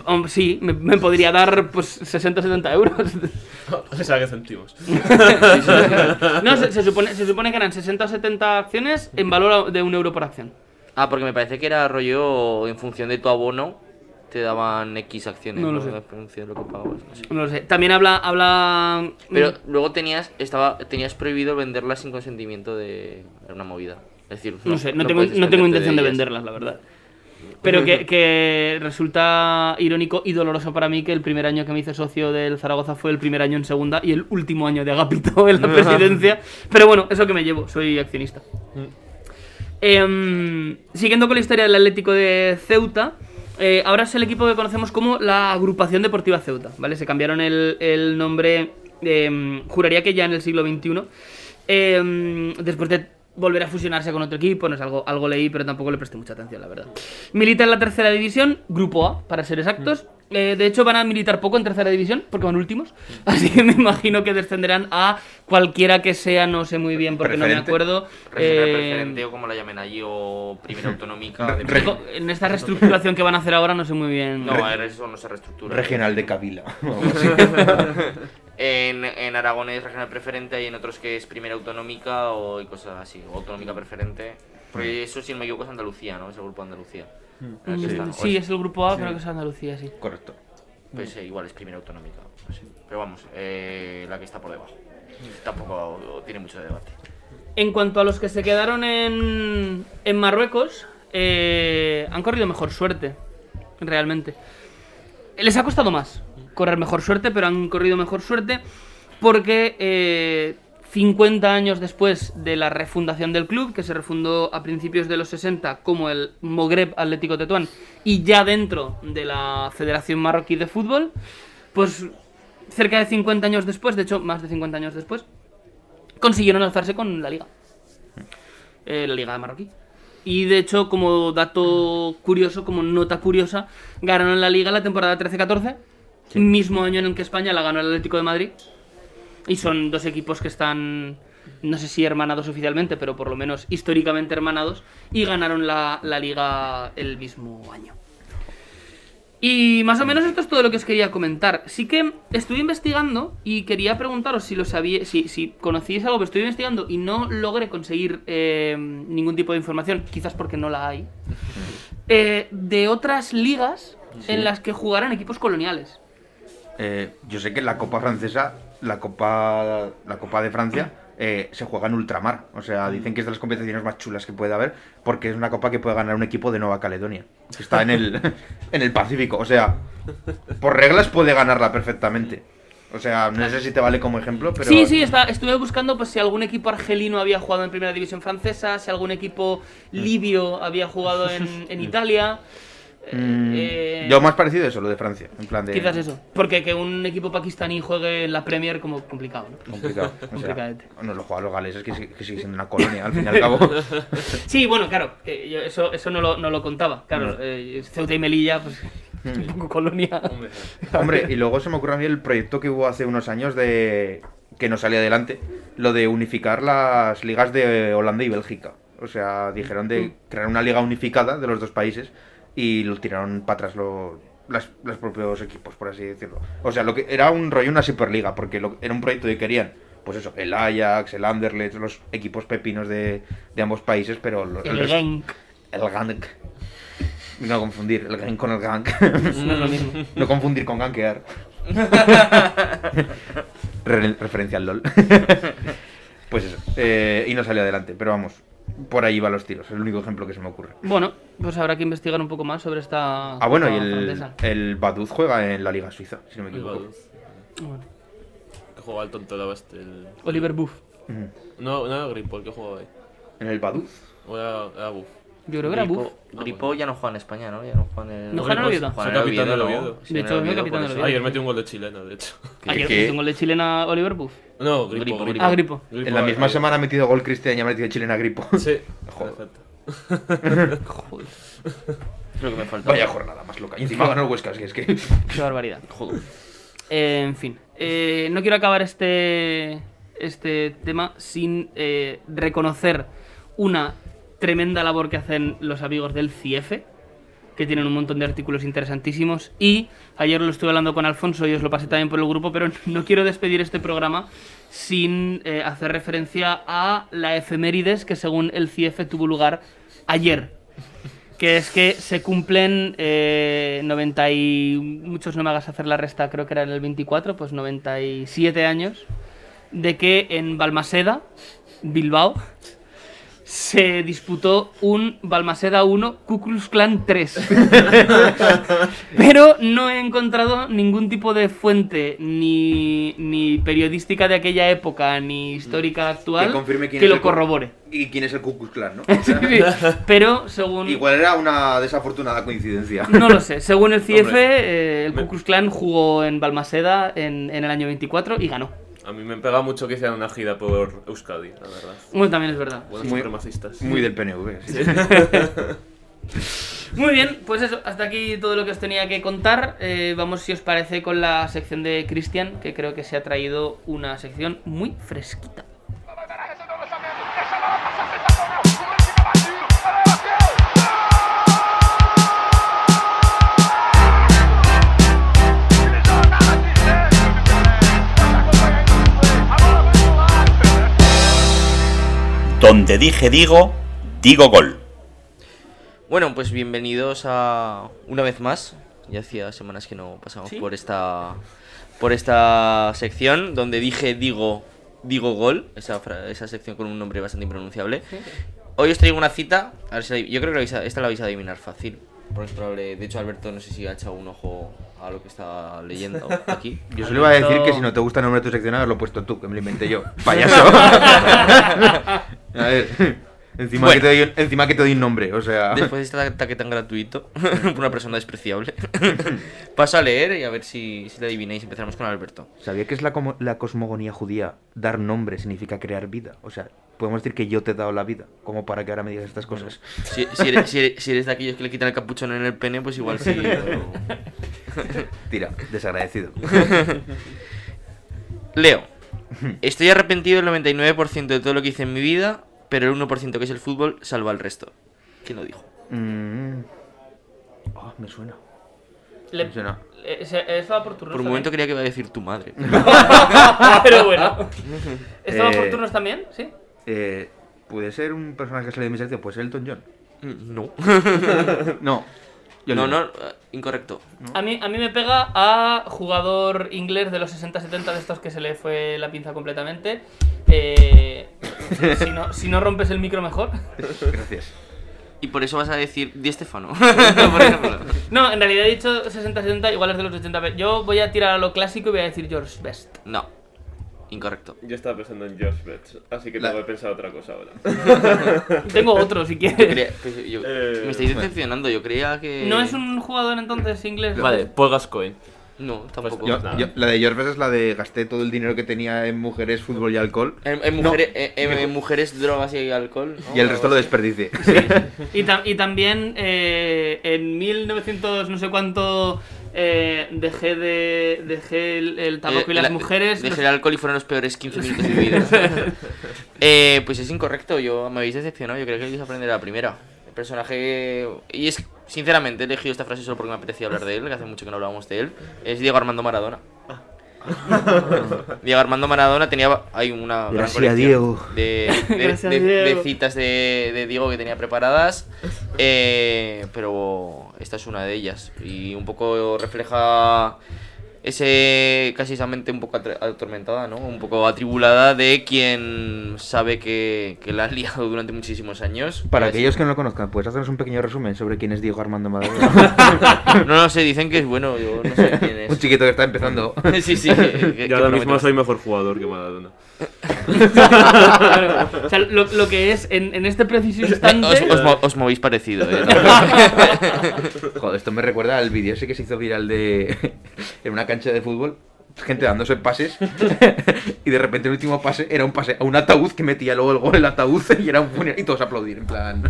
Hom, sí, me, me podría dar pues 60, 70 euros. O sea, que centimos. *laughs* No, se, se supone, se supone que eran 60 o 70 acciones en valor de un euro por acción. Ah, porque me parece que era rollo en función de tu abono te daban X acciones. No No, lo sé. De lo que pagabas. no sé. No lo sé. También habla. habla Pero luego tenías estaba tenías prohibido venderlas sin consentimiento de era una movida. Es decir, No sé, no, tengo, no tengo intención de, venderlas, la verdad. Pero que, que resulta irónico y doloroso para mí que el primer año que me hice socio del Zaragoza fue el primer año en segunda y el último año de Agapito *laughs* en la presidencia. Pero bueno, eso que me llevo, soy accionista. Em, siguiendo con la historia del Atlético de Ceuta, eh, ahora es el equipo que conocemos como la Agrupación Deportiva Ceuta, ¿vale? Se cambiaron el, nombre, em, juraría que ya en el siglo XXI, em, después de volver a fusionarse con otro equipo, no es algo, algo leí, pero tampoco le presté mucha atención, la verdad. Milita en la tercera división, grupo A, para ser exactos. Eh, de hecho, van a militar poco en tercera división, porque van últimos. *laughs* Así que me imagino que descenderán a cualquiera que sea, no sé muy bien, porque no me Preferente. acuerdo. Regional Eh, preferente o como la llamen allí, o primera autonómica. de- en esta reestructuración que van a hacer ahora, no sé muy bien. No, eso no se reestructura. Regional de Kabila. *laughs* *laughs* En, en Aragón es regional preferente y en otros que es primera autonómica o y cosas así, o autonómica preferente. Porque eso, si no me equivoco, es Andalucía, ¿no? Es el grupo de Andalucía. Mm, están. Sí, es- el grupo A, creo que es Andalucía, sí. Correcto. Pues eh, igual es primera autonómica. no sé. Pero vamos, eh, la que está por debajo. Tampoco tiene mucho debate. En cuanto a los que se quedaron en, en Marruecos, eh, han corrido mejor suerte, realmente. Les ha costado más correr mejor suerte, pero han corrido mejor suerte porque eh, 50 años después de la refundación del club, que se refundó a principios de los 60 como el Mogreb Atlético Tetuán y ya dentro de la Federación Marroquí de Fútbol, pues cerca de 50 años después, de hecho más de 50 años después, consiguieron alzarse con la liga. Eh, la liga marroquí. Y de hecho, como dato curioso, como nota curiosa, ganaron la liga la temporada 13-14, mismo año en el que España la ganó el Atlético de Madrid. Y son dos equipos que están, no sé si hermanados oficialmente, pero por lo menos históricamente hermanados, y ganaron la, la liga el mismo año. Y más o menos esto es todo lo que os quería comentar. Sí que estuve investigando y quería preguntaros si lo sabía, si, si conocíais algo, pero estoy investigando y no logré conseguir eh, ningún tipo de información, quizás porque no la hay, *laughs* eh, de otras ligas en las que jugaran equipos coloniales. Eh, yo sé que la Copa Francesa, la Copa, la Copa de Francia, eh, se juega en ultramar. O sea, dicen que es de las competiciones más chulas que puede haber, porque es una copa que puede ganar un equipo de Nueva Caledonia, que *laughs* está en el, en el Pacífico. O sea, por reglas puede ganarla perfectamente. O sea, no sé si te vale como ejemplo, pero... Sí, sí, está, estuve buscando pues si algún equipo argelino había jugado en primera división francesa, si algún equipo libio había jugado en, en *laughs* Italia. Mm, eh, yo más parecido a eso, lo de Francia. En plan de... Quizás eso. Porque que un equipo pakistaní juegue en la Premier como complicado, ¿no? Complicado. *laughs* O sea, no lo juegan los galeses, que, que sigue siendo una colonia, al fin y al cabo. *laughs* Sí, bueno, claro, que yo eso, eso no, lo, no lo contaba. Claro, No. eh, Ceuta y Melilla, pues *laughs* un poco colonia. Hombre, Hombre, y luego se me ocurre a mí el proyecto que hubo hace unos años de que no salió adelante, lo de unificar las ligas de Holanda y Bélgica. O sea, dijeron de crear una liga unificada de los dos países y lo tiraron para atrás lo- las- los propios equipos, por así decirlo. O sea, lo que era un rollo una superliga, porque lo- era un proyecto que querían, pues eso, el Ajax, el Anderlecht, los equipos pepinos de, de ambos países, pero lo- El resto- Genk. el Gank. No confundir el Genk con el Gank. *laughs* No lo mismo. *laughs* No confundir con gankear. *laughs* Re- referencia al LOL. pues eso. eh, y no salió adelante, pero vamos. Por ahí va los tiros, es el único ejemplo que se me ocurre. Bueno, pues habrá que investigar un poco más sobre esta. Ah, bueno, y el, el Baduz juega en la Liga Suiza, si no me el equivoco. Vaduz. Bueno. Que jugaba el tonto de este. El... Oliver Buff. No, no era Grimpol que jugaba ahí. En el Baduz. O era, era Buff. Yo creo que era Buff. Gripo, Gripo ya no juega en España, ¿no? Ya no juega en el... No juega en el Oviedo. Juega en Soy el capitán del. Oviedo. De hecho, es el capitán del. Oviedo. Ayer metió un gol de chilena, de hecho. Ayer hizo un gol de chilena Oliver Buff. No, Gripo. Ah, Gripo. En la misma semana ha metido gol Cristian y ha metido chilena Gripo. *laughs* Sí, Joder. perfecto. Joder, *laughs* Es lo que me falta. Vaya jornada más loca. Y encima ganó el Huesca, es que es *laughs* que. qué barbaridad. Joder. Eh, en fin, eh, no quiero acabar este, este tema sin eh, reconocer una tremenda labor que hacen los amigos del CIEFE, que tienen un montón de artículos interesantísimos. Y ayer lo estuve hablando con Alfonso y os lo pasé también por el grupo, pero *laughs* no quiero despedir este programa sin eh, hacer referencia a la efemérides que según el CIEFE tuvo lugar ayer que es que se cumplen eh, 90 y muchos no me hagas hacer la resta, creo que era en el 24, pues 97 años de que en Balmaseda, Bilbao, se disputó un Balmaseda 1 Ku Klux Klan 3. *laughs* Pero no he encontrado ningún tipo de fuente ni, ni periodística de aquella época ni histórica actual Que confirme quién que es lo el corrobore. ¿Y quién es el Ku Klux Klan, no? *laughs* Sí, sí. *laughs* Pero según Igual era una desafortunada coincidencia. no lo sé. Según el CIEFE, Hombre. eh, el Ku Klux Klan jugó en Balmaseda en, en el año 24 y ganó. A mí me pega mucho que hicieran una gira por Euskadi, la verdad. Bueno, también es verdad. Buenos Muy- supremacistas. Muy del PNV. sí. *laughs* Muy bien, pues eso, hasta aquí todo lo que os tenía que contar. Eh, vamos, si os parece, con la sección de Cristian, que creo que se ha traído una sección muy fresquita. Donde dije digo, digo gol. Bueno, pues bienvenidos a una vez más. Ya hacía semanas que no pasamos ¿Sí? por esta por esta sección donde dije digo digo gol, esa, esa sección con un nombre bastante impronunciable. *laughs* Hoy os traigo una cita, a ver si la- yo creo que la vais a- esta la vais a adivinar fácil. Porque es probable, de hecho Alberto no sé si ha echado un ojo a lo que está leyendo aquí. *laughs* Yo solo iba a decir que si no te gusta el nombre de tu seccionado, lo he puesto tú, que me lo inventé yo. *laughs* Payaso. a ver. Encima, Bueno. que te doy, encima que te doy un nombre, o sea. Después de este ataque tan gratuito por *laughs* una persona despreciable, paso a leer y a ver si, si la adivináis. Empezamos con Alberto. ¿Sabía que es la, como- la cosmogonía judía? Dar nombre significa crear vida. O sea, podemos decir que yo te he dado la vida, como para que ahora me digas estas cosas. Si, si eres, si eres- si eres de aquellos que le quitan el capuchón en el pene, pues igual sí. pero- *laughs* Tira, desagradecido. *laughs* Leo. Estoy arrepentido del 99% de todo lo que hice en mi vida, pero el 1% que es el fútbol salva al resto. ¿Quién lo dijo? Mm. Ah, me suena. Le- Me suena. eh, estaba por turnos Por un momento también. creía que iba a decir tu madre. *laughs* Pero bueno. ¿Estaba por Eh, turnos también? ¿Sí? Eh, ¿Puede ser un personaje que sale de mi sección? ¿Puede ser Elton John? No. No. Yo No, no, eh, incorrecto. A mí, a mí me pega a jugador inglés de los 60-70 de estos que se le fue la pinza completamente. Eh, si, no, si no rompes el micro mejor. Gracias. Y por eso vas a decir Di Stefano. *laughs* No, en realidad he dicho 60-70, igual es de los 80. Yo voy a tirar a lo clásico y voy a decir George Best. No. Incorrecto. Yo estaba pensando en Josh Betts, así que La- tengo que pensar otra cosa ahora. *laughs* Tengo otro si Yo quieres. creía- pues yo- Eh, me estáis decepcionando, yo creía que. ¿No es un jugador entonces inglés? Vale, Paul Gascoigne. No, tampoco. Yo- Nada. yo- la de George es la de gasté todo el dinero que tenía en mujeres, fútbol y alcohol. En, en No. mujeres, en, en- en mujeres, drogas y alcohol. Y el resto lo desperdicié. *laughs* Y, tam- y también eh, en 1900 no sé cuánto eh, dejé de dejé el, el tabaco y Eh, las la- mujeres. Dejé los- el alcohol y fueron los peores 15 *laughs* minutos de mi vida. Eh, pues es incorrecto, yo me habéis decepcionado. Yo creo que ibais a aprender a la primera. El personaje. Y es, sinceramente, he elegido esta frase solo porque me apetecía hablar de él, que hace mucho que no hablábamos de él. Es Diego Armando Maradona. Diego Armando Maradona tenía. Hay una. gran Gracias, colección Diego. De, de- Gracias, de- de Diego. citas de, de Diego que tenía preparadas. eh, pero esta es una de ellas. Y un poco refleja ese casi esa mente un poco atormentada, ¿no? Un poco atribulada de quien sabe que, que la has liado durante muchísimos años. Para aquellos que no lo conozcan, ¿puedes hacernos un pequeño resumen sobre quién es Diego Armando Maradona? *laughs* No lo sé, dicen que es bueno, yo no sé quién es. *laughs* un chiquito que está empezando. *laughs* sí, sí. que- que Yo ahora mismo soy mejor jugador que Maradona. Claro. O sea, lo, lo que es en, en este preciso instante. Os, os mo- os movéis parecido, ¿eh? *laughs* *laughs* Joder, esto me recuerda al vídeo ese que se hizo viral de. *laughs* en una cancha de fútbol. Gente dándose pases *laughs* y de repente el último pase era un pase a un ataúd que metía luego el gol el ataúd y era un funeral y todos aplaudir en plan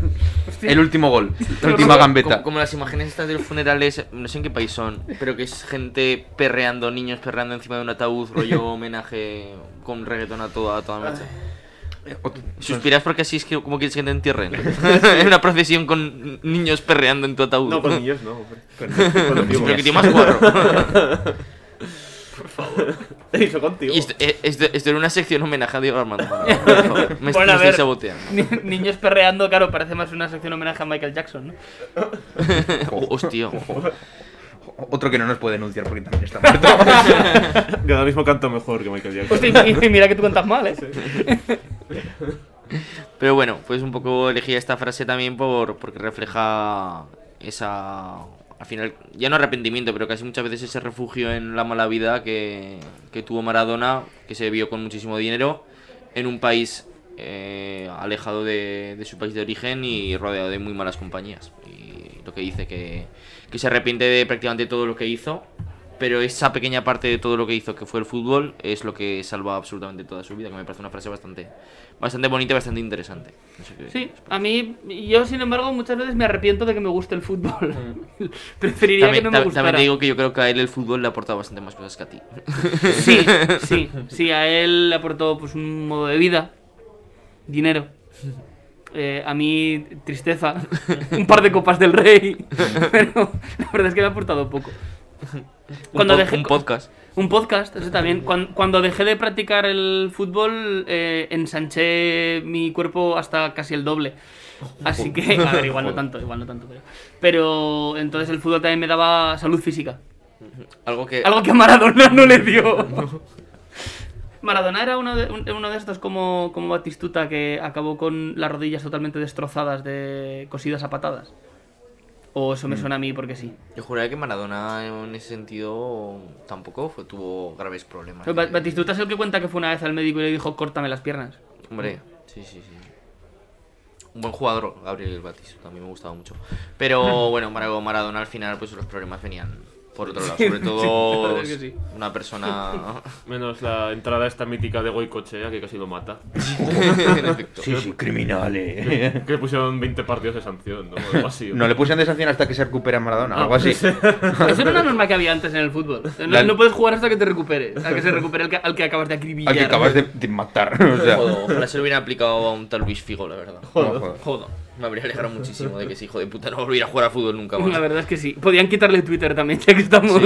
el último gol, la última gambeta. Como, como las imágenes estas de los funerales, no sé en qué país son, pero que es gente perreando, niños perreando encima de un ataúd, rollo *laughs* homenaje con reggaetón a toda, a toda mecha. Suspiras porque así es que como quieres que te entierren. *laughs* en una procesión con niños perreando en tu ataúd. No, con niños no, hombre. Con, con los Pero que tiene más guarro. *laughs* Hizo contigo. Y esto, eh, esto- esto era una sección homenaje a Diego Armando. Por favor. *laughs* Me, Bueno, me a estoy saboteando. Ni- Niños perreando, claro, parece más una sección homenaje a Michael Jackson, ¿no? *laughs* Oh, hostia. Otro que no nos puede denunciar porque también está muerto. Que ahora mismo canto mejor que Michael Jackson. Hostia, y, y mira que tú cuentas mal, ¿eh? Pero bueno, pues un poco elegí esta frase también por porque refleja esa al final ya no arrepentimiento, pero casi muchas veces ese refugio en la mala vida que, que tuvo Maradona, que se vio con muchísimo dinero en un país eh, alejado de, de su país de origen y rodeado de muy malas compañías. Y lo que dice que, que se arrepiente de prácticamente todo lo que hizo pero esa pequeña parte de todo lo que hizo, que fue el fútbol, es lo que salva absolutamente toda su vida, que me parece una frase bastante, bastante bonita y bastante interesante. No sé qué- Sí, a mí, yo sin embargo muchas veces me arrepiento de que me guste el fútbol. *laughs* Preferiría También, que no me gustara. también te digo que yo creo que a él el fútbol le ha aportado bastante más cosas que a ti. *laughs* Sí, sí, sí, a él le aportó pues un modo de vida, dinero. Eh, a mí, tristeza, *laughs* un par de copas del rey, pero la verdad es que me ha aportado poco. Cuando un, po- dejé- un podcast. Un podcast, eso también. Cuan- Cuando, dejé de practicar el fútbol, eh, ensanché mi cuerpo hasta casi el doble. Así que, a ver, igual no tanto, igual no tanto, pero. Pero entonces el fútbol también me daba salud física. Algo que... Algo que a Maradona no le dio. *laughs* *laughs* Maradona era uno de, un- uno de estos como, como Batistuta que acabó con las rodillas totalmente destrozadas, de cosidas a patadas. O eso me suena a mí porque sí. Yo juraría que Maradona en ese sentido tampoco fue, tuvo graves problemas. Ba- Batistuta es el que cuenta que fue una vez al médico y le dijo córtame las piernas. Hombre, sí, sí, sí. Un buen jugador, Gabriel Batis, también me gustaba mucho. Pero *laughs* bueno, Mara- Maradona al final, pues los problemas venían por otro *laughs* lado. Sobre todo que sí. una persona. *laughs* Menos la entrada esta mítica de Goicochea, que casi lo mata. *laughs* en efecto. Sí, sí, criminales. Que le pusieron 20 partidos de sanción, ¿no? Algo así. No le pusieron de sanción hasta que se recupera Maradona, algo así. Eso era una norma que había antes en el fútbol. No, La- no puedes jugar hasta que te recuperes. A que se recupere el que- al que acabas de acribillar. Al que acabas de, de matar. O sea, Joder, ojalá se lo hubieran aplicado a un tal Luis Figo, la verdad. no, joder. Joder. Me habría alegrado *laughs* muchísimo de que ese hijo de puta no volviera a jugar a fútbol nunca La más. verdad es que sí. Podían quitarle Twitter también, ya que estamos.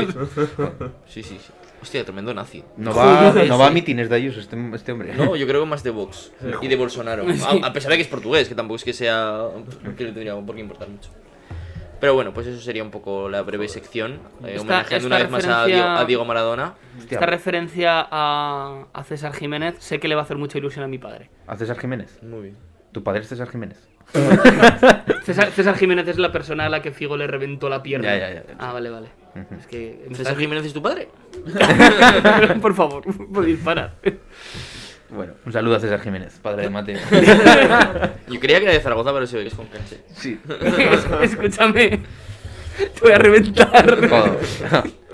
Sí, *laughs* sí, sí. Hostia, tremendo nazi. No va, Joder, no va a sí. mitines de ellos este, este hombre. No, yo creo que más de Vox y de Bolsonaro. *laughs* A, a pesar de que es portugués, que tampoco es que sea. que le tendría por qué importar mucho. Pero bueno, pues eso sería un poco la breve sección. eh, Esta- homenajeando esta una vez más a Diego, a Diego Maradona. Hostia, Esta referencia a, a César Jiménez sé que le va a hacer mucha ilusión a mi padre. ¿A César Jiménez? Muy bien. ¿Tu padre es César Jiménez? *laughs* César, César Jiménez es la persona a la que Figo le reventó la pierna. Ya, ya, ya. Ah, vale, vale. Es que. ¿César estás- Jiménez es tu padre? *laughs* Por favor, podéis parar. Bueno, un saludo a César Jiménez, padre de Mateo. *laughs* Yo creía que era de Zaragoza, pero se ve que es con Canche. Sí. Escúchame. Te voy a reventar. *laughs* Joder.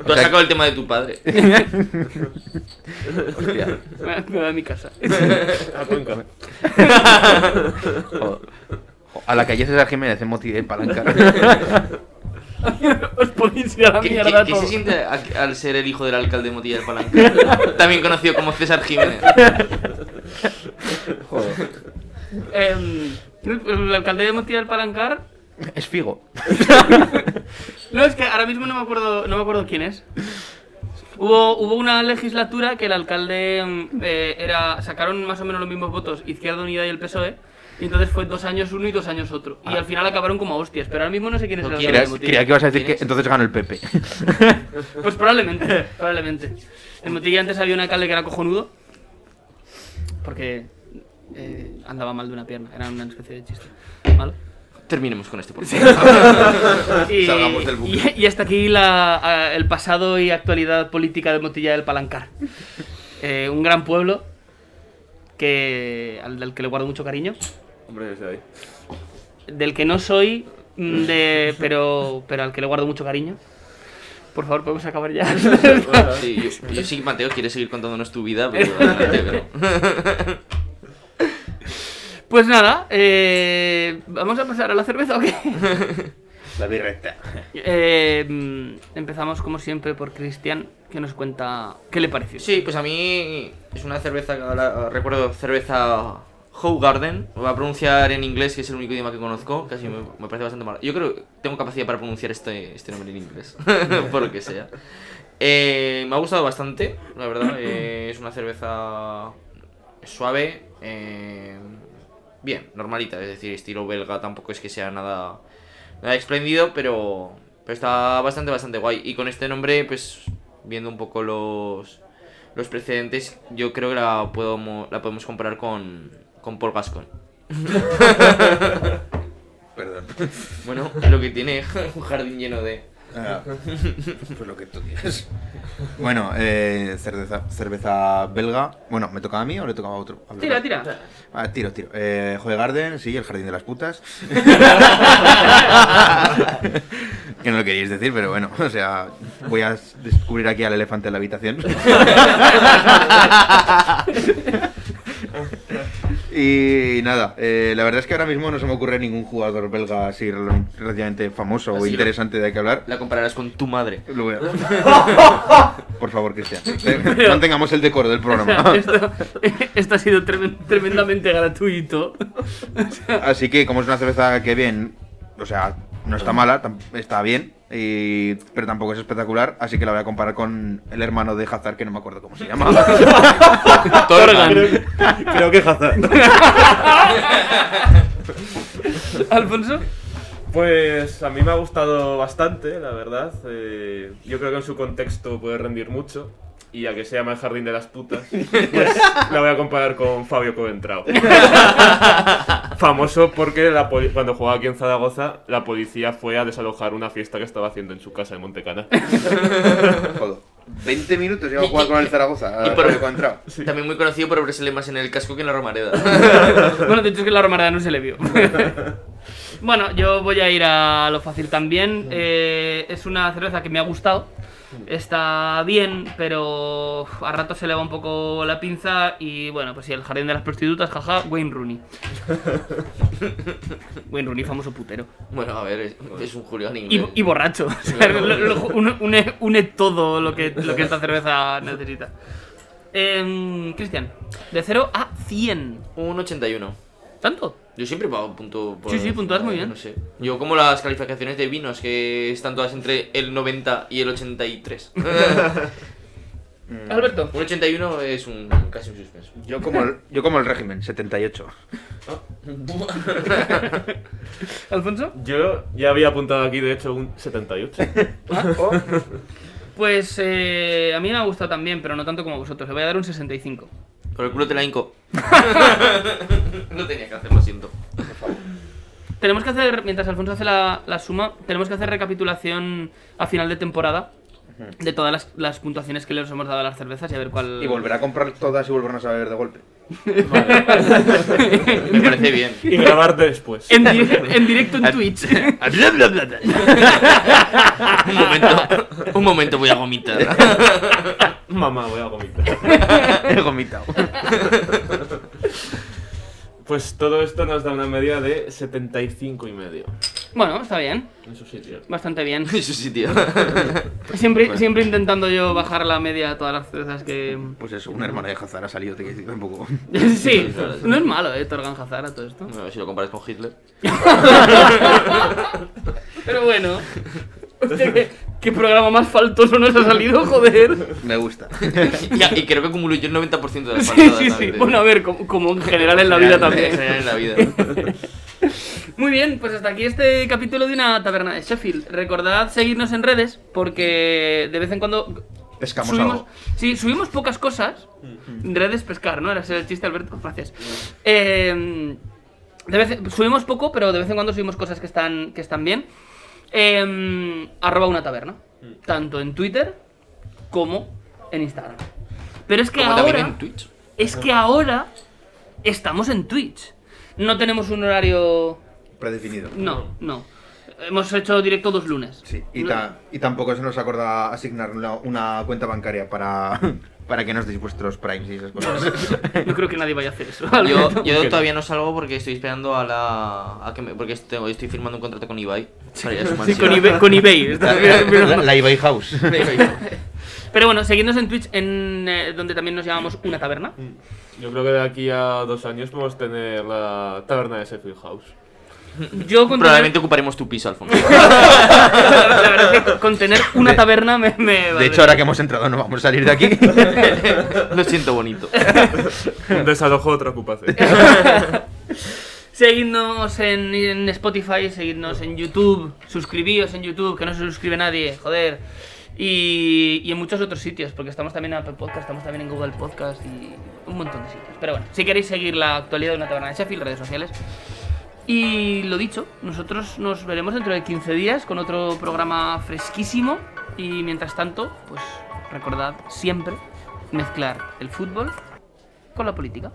Tú has sacado el tema de tu padre. *laughs* Hostia. Me voy a- mi casa. *laughs* A Cuenca. Joder. A la calle César Jiménez en Moti de Palanca. Os podéis ir a la ¿Qué, mierda qué- qué se siente a- al ser el hijo del alcalde de Motilla del Palanca? También conocido como César Jiménez. Joder. Em, el alcalde de Montilla del Palancar. Es Figo. No, es que ahora mismo no me acuerdo, no me acuerdo quién es. Hubo, hubo una legislatura que el alcalde mm, eh, era. sacaron más o menos los mismos votos Izquierda Unida y el PSOE. Y entonces fue dos años uno y dos años otro. Y al final acabaron como hostias. Pero ahora mismo no sé quién es el alcalde Creía, que ibas a decir entonces ganó el Pepe. *laughs* Pues probablemente, probablemente. En Motilla antes había un alcalde que era cojonudo. Porque eh, andaba mal de una pierna. Era una especie de chiste. ¿Vale? Terminemos con este por favor. *laughs* Y, Salgamos del bucle. y- y hasta aquí la- el pasado y actualidad política de Motilla del Palancar. *laughs* Eh, un gran pueblo que, al del que le guardo mucho cariño. Hombre, desde ahí. Del que no soy, mm, de, pero, pero al que le guardo mucho cariño. Por favor, podemos acabar ya. Sí, *laughs* yo, yo sí, Mateo, quieres seguir contándonos tu vida, pero- Pues nada, eh, vamos a pasar a la cerveza o qué? *laughs* La birreta. Eh, mm, empezamos como siempre por Cristian, que nos cuenta qué le pareció. Sí, pues a mí es una cerveza, que ahora recuerdo cerveza Howe Garden. Lo voy a pronunciar en inglés, que es el único idioma que conozco. Casi me, me parece bastante malo. Yo creo que tengo capacidad para pronunciar este, este nombre en inglés, *laughs* por lo que sea. Eh, me ha gustado bastante, la verdad. *clears throat* Eh, es una cerveza suave, eh, bien, normalita, es decir, estilo belga. Tampoco es que sea nada, nada espléndido, pero, pero está bastante, bastante guay. Y con este nombre, pues viendo un poco los, los precedentes, yo creo que la, puedo, la podemos comparar con, con Paul Gascoigne. *laughs* *laughs* Perdón. Bueno, lo que tiene *laughs* un jardín lleno de... Ah, pues lo que tú digas. Bueno, eh, cerveza, cerveza belga. Bueno, ¿me tocaba a mí o le tocaba a otro? A Tira, tira. Ah, tiro, tiro. Eh, Joe Garden, sí, el jardín de las putas. *laughs* que no lo queríais decir, pero bueno, o sea, voy a descubrir aquí al elefante en la habitación. *laughs* y nada, eh, la verdad es que ahora mismo no se me ocurre ningún jugador belga así rel- relativamente famoso o Así interesante de que hablar. La compararás con tu madre. Lo voy a- *laughs* *laughs* Por favor, Cristian, eh, mantengamos el decoro del programa. *laughs* esto, esto ha sido tremen- tremendamente gratuito. Así que como es una cerveza que bien, o sea, no está mala, está bien, y- pero tampoco es espectacular, así que la voy a comparar con el hermano de Hazard, que no me acuerdo cómo se llama. *laughs* Torgan. Creo que Hazard. *laughs* Alfonso. Pues a mí me ha gustado bastante, la verdad. Eh, yo creo que en su contexto puede rendir mucho. Y ya que se llama el jardín de las putas, *laughs* pues la voy a comparar con Fabio Coventrao. *laughs* Famoso porque la cuando jugaba aquí en Zaragoza, la policía fue a desalojar una fiesta que estaba haciendo en su casa en Montecana. *laughs* Joder. 20 minutos lleva a jugar con el Zaragoza. Y por- Fabio Contrao. También muy conocido por abrirse más en el casco que en la Romareda. Bueno, de hecho es que la romareda no se le vio. bueno, yo voy a ir a lo fácil también. Eh, es una cerveza que me ha gustado. Está bien, pero a rato se le va un poco la pinza y bueno, pues sí, el jardín de las prostitutas, jaja, Wayne Rooney. *laughs* Wayne Rooney, famoso putero. bueno, a ver, es, es un Julián Y, inglés. y borracho. *laughs* O sea, lo- lo- une, une- todo lo que, lo que esta cerveza *laughs* necesita. Em, Cristian, de 0 a 100. Un 81. ¿Tanto? Yo siempre pago punto por... Sí, sí, puntúas muy bien. No sé. Yo como las calificaciones de vinos, que están todas entre el 90 y el 83. *laughs* Alberto. un 81 es un casi un suspenso. Yo como, el, yo como el régimen, 78. *laughs* ¿Alfonso? Yo ya había apuntado aquí, de hecho, un 78. Pues eh, a mí me ha gustado también, pero no tanto como vosotros. Le voy a dar un 65. Por el culo te la hinco. *laughs* no tenía que hacerlo, siento. Tenemos que hacer, mientras Alfonso hace la, la suma, tenemos que hacer recapitulación a final de temporada de todas las, las puntuaciones que les hemos dado a las cervezas y a ver cuál... Y volver a comprar todas y volvernos a beber de golpe. Me parece bien. y grabarte después. En, di- en directo en Twitch. *laughs* un momento, un momento voy a vomitar. *laughs* Mamá, voy a vomitar. *laughs* He vomitado. Pues todo esto nos da una media de 75 y medio. bueno, está bien. En su sitio. Bastante bien. Eso sí, tío. Siempre, siempre intentando yo bajar la media a todas las cervezas que... Pues eso, un hermano de Hazard ha salido, te quiero decir, un poco. *laughs* sí, *laughs* no es malo, eh, Torgan Hazard a todo esto. A ver si lo comparas con Hitler. Pero bueno. Hostia, ¿qué, qué programa más faltoso nos ha salido, joder. Me gusta. *laughs* Ya, y creo que acumulo yo el 90% de las Sí, faltadas sí, sí. Bueno, a ver, como, como en general en la vida En también. general en la vida. *laughs* Muy bien, pues hasta aquí este capítulo de una taberna de Sheffield. Recordad seguirnos en redes porque de vez en cuando Pescamos subimos, algo. sí, subimos pocas cosas. Redes pescar, ¿no? Era ese el chiste, Alberto. Gracias. Eh, de vez, subimos poco, pero de vez en cuando subimos cosas que están, que están bien. Eh, arroba una taberna. Tanto en Twitter como en Instagram. Pero es que Como ahora. en Twitch. Es que ahora estamos en Twitch. No tenemos un horario. Predefinido. No, no. Hemos hecho directo dos lunes. Sí, y, No- ta- y tampoco se nos acorda asignar una, una cuenta bancaria para, para que nos deis vuestros primes y esas cosas. No creo que nadie vaya a hacer eso. Yo, yo *laughs* todavía no salgo porque estoy esperando a la. A que me- porque estoy, estoy firmando un contrato con Ibai. para ir a su Sí, con eBay. Con eBay. *laughs* La, la eBay House. Pero bueno, seguidnos en Twitch, en, eh, donde también nos llamamos Una Taberna. Yo creo que de aquí a dos años podemos tener la taberna de Sheffield House. Yo con Probablemente ocuparemos tu piso, Alfonso. tener, *laughs* la verdad es que con tener una De- taberna me, me De vale. hecho, ahora que hemos entrado no vamos a salir de aquí. *laughs* Lo siento bonito. Un desalojo, otra ocupación. *laughs* Seguidnos en, en Spotify, seguidnos en YouTube, suscribíos en YouTube, que no se suscribe nadie, joder. Y, y en muchos otros sitios, porque estamos también en Apple Podcast, estamos también en Google Podcast y un montón de sitios. Pero bueno, si queréis seguir la actualidad de una taberna de Sheffield, redes sociales. Y lo dicho, nosotros nos veremos dentro de 15 días con otro programa fresquísimo. Y mientras tanto, pues recordad siempre mezclar el fútbol con la política.